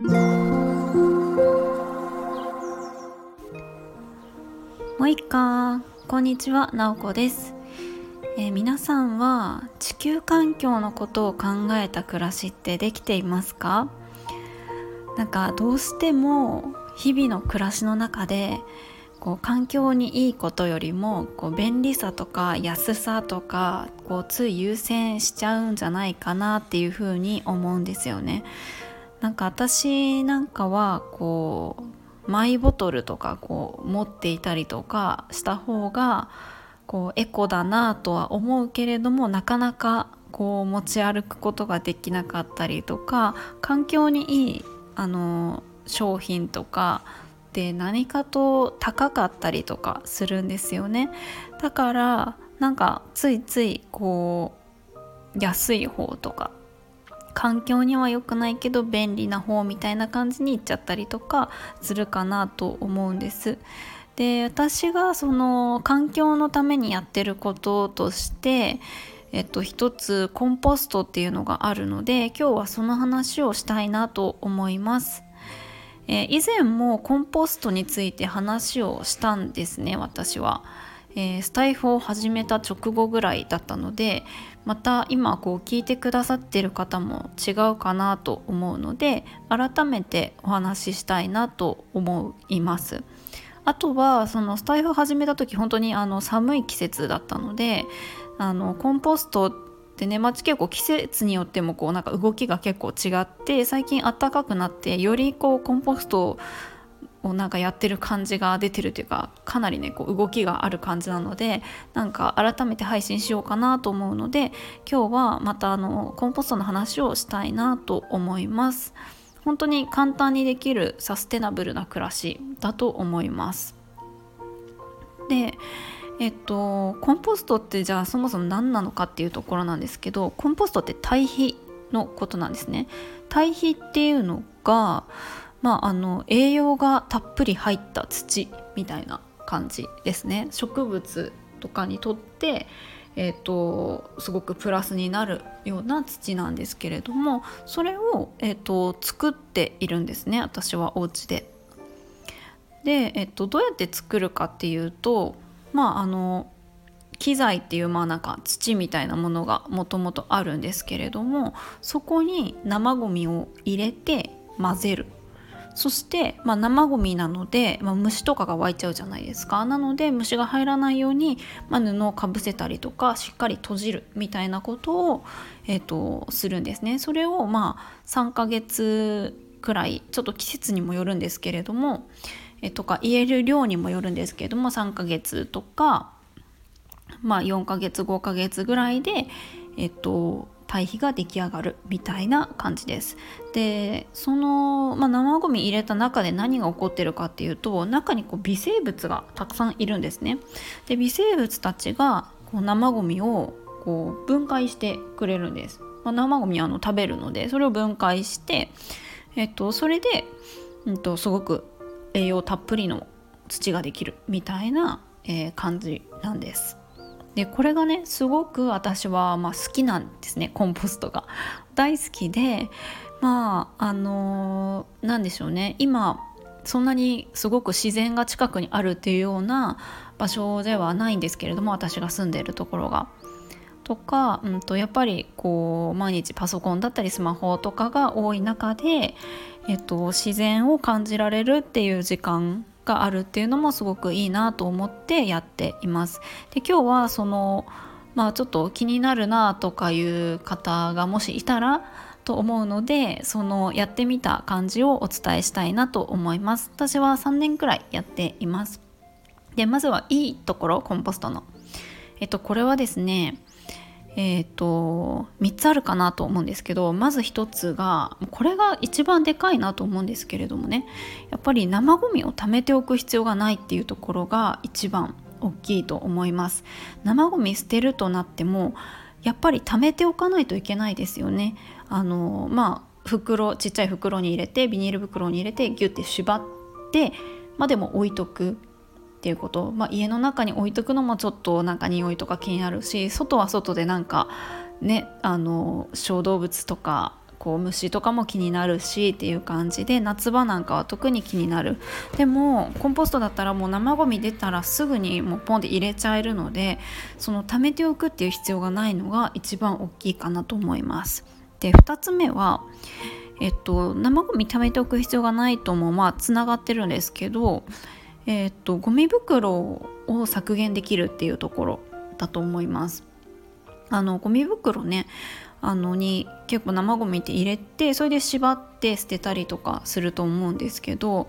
もういっか。こんにちは。なおこです、えー、皆さんは地球環境のことを考えた暮らしってできていますか？なんかどうしても日々の暮らしの中でこう環境にいいことよりもこう便利さとか安さとかこうつい優先しちゃうんじゃないかなっていうふうに思うんですよね。なんか私なんかはこうマイボトルとかこう持っていたりとかした方がこうエコだなとは思うけれどもなかなかこう持ち歩くことができなかったりとか環境にいいあの商品とかで何かと高かったりとかするんですよね。だからなんかついついこう安い方とか環境には良くないけど便利な方みたいな感じにいっちゃったりとかするかなと思うんです。で私がその環境のためにやってることとしてえっと、一つコンポストっていうのがあるので今日はその話をしたいなと思います。えー、以前もコンポストについて話をしたんですね私は、えー、スタイフを始めた直後ぐらいだったのでまた今こう聞いてくださってる方も違うかなと思うので改めてお話ししたいなと思います。あとはそのスタイフ始めた時本当にあの寒い季節だったのであのコンポストでね、まあ、結構季節によってもこうなんか動きが結構違って最近暖かくなってよりこうコンポストををなんかやってる感じが出てるというかかなりねこう動きがある感じなのでなんか改めて配信しようかなと思うので今日はまたあのコンポストの話をしたいなと思います。本当に簡単にできるサステナブルな暮らしだと思います。でえっと、コンポストってじゃあそもそも何なのかっていうところなんですけどコンポストって堆肥のことなんですね。堆肥っていうのが、まあ、あの栄養がたっぷり入った土みたいな感じですね。植物とかにとって、えーと、すごくプラスになるような土なんですけれどもそれを、えーと、作っているんですね私はお家で。で、えーとどうやって作るかっていうとまああの機材っていうまあなんか土みたいなものがもともとあるんですけれどもそこに生ゴミを入れて混ぜるそして、まあ、生ゴミなので、まあ、虫とかが湧いちゃうじゃないですか。なので虫が入らないように、まあ、布をかぶせたりとかしっかり閉じるみたいなことを、えーと、するんですね。それをまあ3ヶ月くらいちょっと季節にもよるんですけれどもえとか入れる量にもよるんですけれども3ヶ月とか、まあ、4ヶ月5ヶ月ぐらいで、えっと、堆肥が出来上がるみたいな感じです。でその、まあ、生ゴミ入れた中で何が起こってるかっていうと中にこう微生物がたくさんいるんですね。で微生物たちがこう生ゴミをこう分解してくれるんです。まあ、生ゴミはあの食べるのでそれを分解して、えっと、それで、うんとすごく栄養たっぷりの土ができるみたいな、えー、感じなんです。でこれがねすごく私は、まあ、好きなんですねコンポストが。大好きでまああのー、でしょうね今そんなにすごく自然が近くにあるっていうような場所ではないんですけれども私が住んでいるところが。とか、うん、とやっぱりこう毎日パソコンだったりスマホとかが多い中で、えっと、自然を感じられるっていう時間があるっていうのもすごくいいなと思ってやっています。で今日はそのまあちょっと気になるなとかいう方がもしいたらと思うのでそのやってみた感じをお伝えしたいなと思います。私は3年くらいやっています。でまずはいいところコンポストの。えっとこれはですねえーと、3つあるかなと思うんですけどまず1つがこれが一番でかいなと思うんですけれどもね。やっぱり生ゴミを貯めておく必要がないっていうところが一番大きいと思います。生ゴミ捨てるとなってもやっぱり貯めておかないといけないですよね。あのまあ袋ちっちゃい袋に入れてビニール袋に入れてギュッて縛ってまでも置いとく。っていうこと、まあ、家の中に置いとくのもちょっとなんか匂いとか気になるし外は外でなんかねあの小動物とかこう虫とかも気になるしっていう感じで夏場なんかは特に気になる。でもコンポストだったらもう生ゴミ出たらすぐにもうポンって入れちゃえるのでその貯めておくっていう必要がないのが一番大きいかなと思います。で2つ目はえっと、生ゴミ貯めておく必要がないともまあつながってるんですけど、えっと、ゴミ袋を削減できるっていうところだと思います。あのゴミ袋ねあのに結構生ゴミって入れてそれで縛って捨てたりとかすると思うんですけど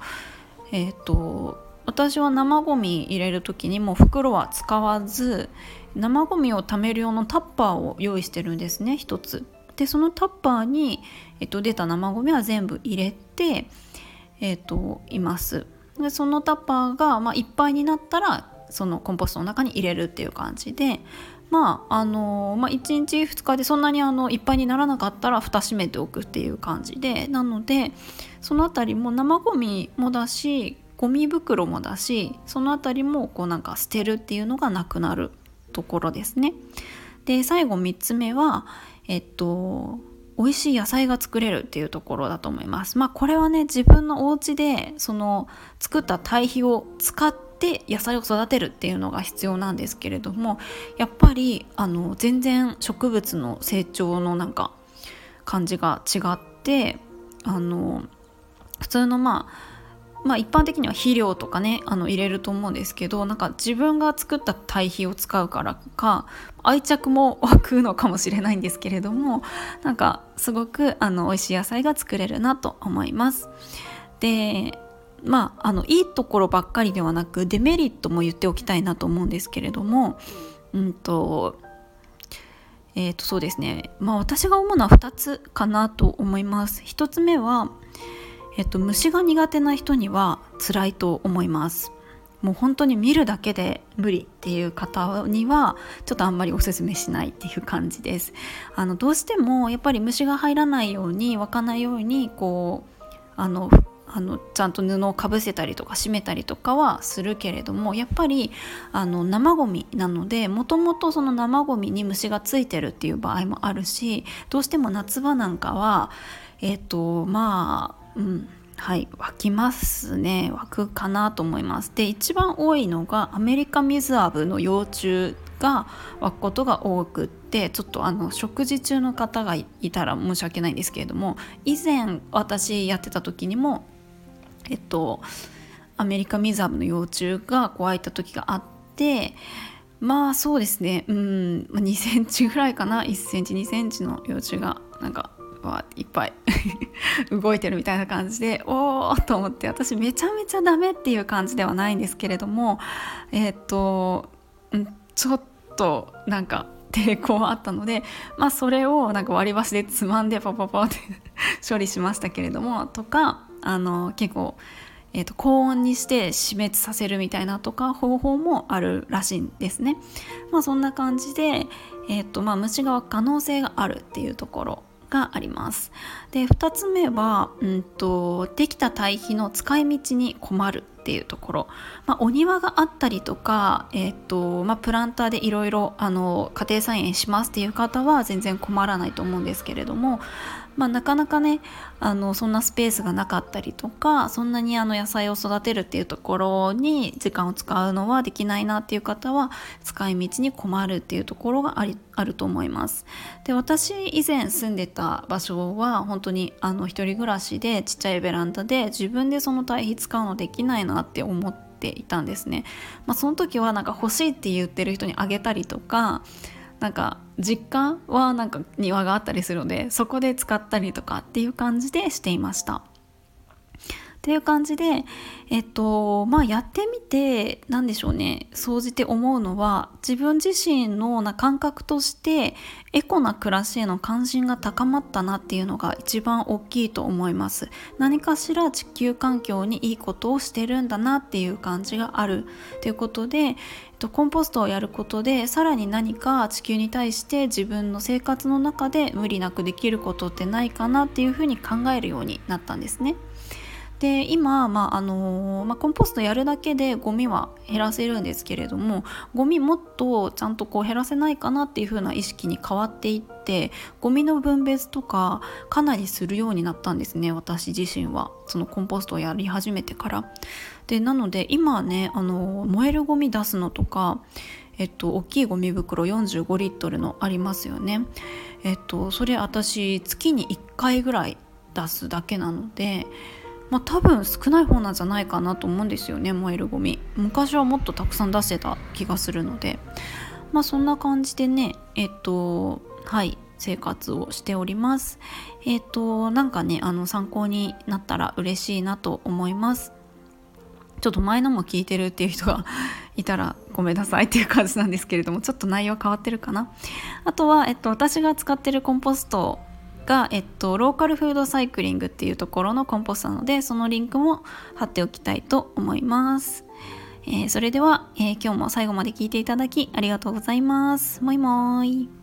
えっ、ー、と私は生ゴミ入れる時にもう袋は使わず生ゴミを貯める用のタッパーを用意してるんですね一つ。でそのタッパーに、えっと、出た生ゴミは全部入れて、えっと、います。でそのタッパーが、まあ、いっぱいになったらそのコンポストの中に入れるっていう感じでまああのまあ、1日2日でそんなにあのいっぱいにならなかったら蓋閉めておくっていう感じでなのでその辺りも生ゴミもだしゴミ袋もだしその辺りもこうなんか捨てるっていうのがなくなるところですね。で最後3つ目はえっと美味しい野菜が作れるっていうところだと思います。まあこれはね自分のお家でその作った堆肥を使って野菜を育てるっていうのが必要なんですけれどもやっぱりあの全然植物の成長のなんか感じが違ってあの普通のまあまあ一般的には肥料とかねあの入れると思うんですけどなんか自分が作った堆肥を使うからか愛着も湧くのかもしれないんですけれどもなんかすごくあの美味しい野菜が作れるなと思います。でまあ、あのいいところばっかりではなくデメリットも言っておきたいなと思うんですけれども、うんとえー、とそうですね、まあ、私が思うのは2つかなと思います。1つ目は、えー、と虫が苦手な人には辛いと思います。もう本当に見るだけで無理っていう方にはちょっとあんまりおすすめしないっていう感じです。あのどうしてもやっぱり虫が入らないように湧かないようにこうあのあのちゃんと布をかぶせたりとか締めたりとかはするけれどもやっぱりあの生ゴミなのでもともとその生ゴミに虫がついてるっていう場合もあるしどうしても夏場なんかはえっ、ー、とまあうん。はい。湧きますね。湧くかなと思います。で一番多いのがアメリカミズアブの幼虫が湧くことが多くってちょっとあの食事中の方がいたら申し訳ないんですけれども以前私やってた時にもえっとアメリカミザーブの幼虫がこう開いた時があってまあそうですね。うん。2センチぐらいかな。1センチ2センチの幼虫がなんかわいっぱい 動いてるみたいな感じでおおと思って私めちゃめちゃダメっていう感じではないんですけれどもえっ、とちょっとなんか抵抗はあったので、まあ、それをなんか割り箸でつまんでパパパって 処理しましたけれどもとかあの結構、えーと、高温にして死滅させるみたいなとか方法もあるらしいんですね。まあ、そんな感じで、えーとまあ、虫が可能性があるっていうところがあります。で2つ目は、うんと、できた堆肥の使い道に困るっていうところ、まあ、お庭があったりとか、えーとまあ、プランターでいろいろ家庭菜園しますっていう方は全然困らないと思うんですけれどもまあ、なかなかねあのそんなスペースがなかったりとかそんなにあの野菜を育てるっていうところに時間を使うのはできないなっていう方は使い道に困るっていうところがありあると思います。で私以前住んでた場所は本当にあの一人暮らしでちっちゃいベランダで自分でその堆肥使うのできないなって思っていたんですね。まあ、その時はなんか欲しいって言ってる人にあげたりとかなんか実家はなんか庭があったりするのでそこで使ったりとかっていう感じでしていました。っていう感じで、えっと、まあやってみて、なんでしょうね、総じて思うのは、自分自身のな感覚として、エコな暮らしへの関心が高まったなっていうのが一番大きいと思います。何かしら地球環境にいいことをしてるんだなっていう感じがあるということで、えっと、コンポストをやることで、さらに何か地球に対して自分の生活の中で無理なくできることってないかなっていうふうに考えるようになったんですね。で今、まああのまあ、コンポストやるだけでゴミは減らせるんですけれどもゴミもっとちゃんとこう減らせないかなっていう風な意識に変わっていってゴミの分別とかかなりするようになったんですね私自身はそのコンポストをやり始めてから。でなので今ね、あの燃えるゴミ出すのとかえっと、大きいゴミ袋45リットルのありますよね。えっと、それ私月に1回ぐらい出すだけなので、まあ、多分少ない方なんじゃないかなと思うんですよね燃えるゴミ。昔はもっとたくさん出してた気がするので。まあそんな感じでねえっとはい生活をしております。えっとなんかねあの参考になったら嬉しいなと思います。ちょっと前のも聞いてるっていう人が いたらごめんなさいっていう感じなんですけれどもちょっと内容変わってるかな。あとは、えっと、私が使ってるコンポストが、えっと、ローカルフードサイクリングっていうところのコンポストなのでそのリンクも貼っておきたいと思います、えー、それでは、えー、今日も最後まで聞いていただきありがとうございます。もいもーい。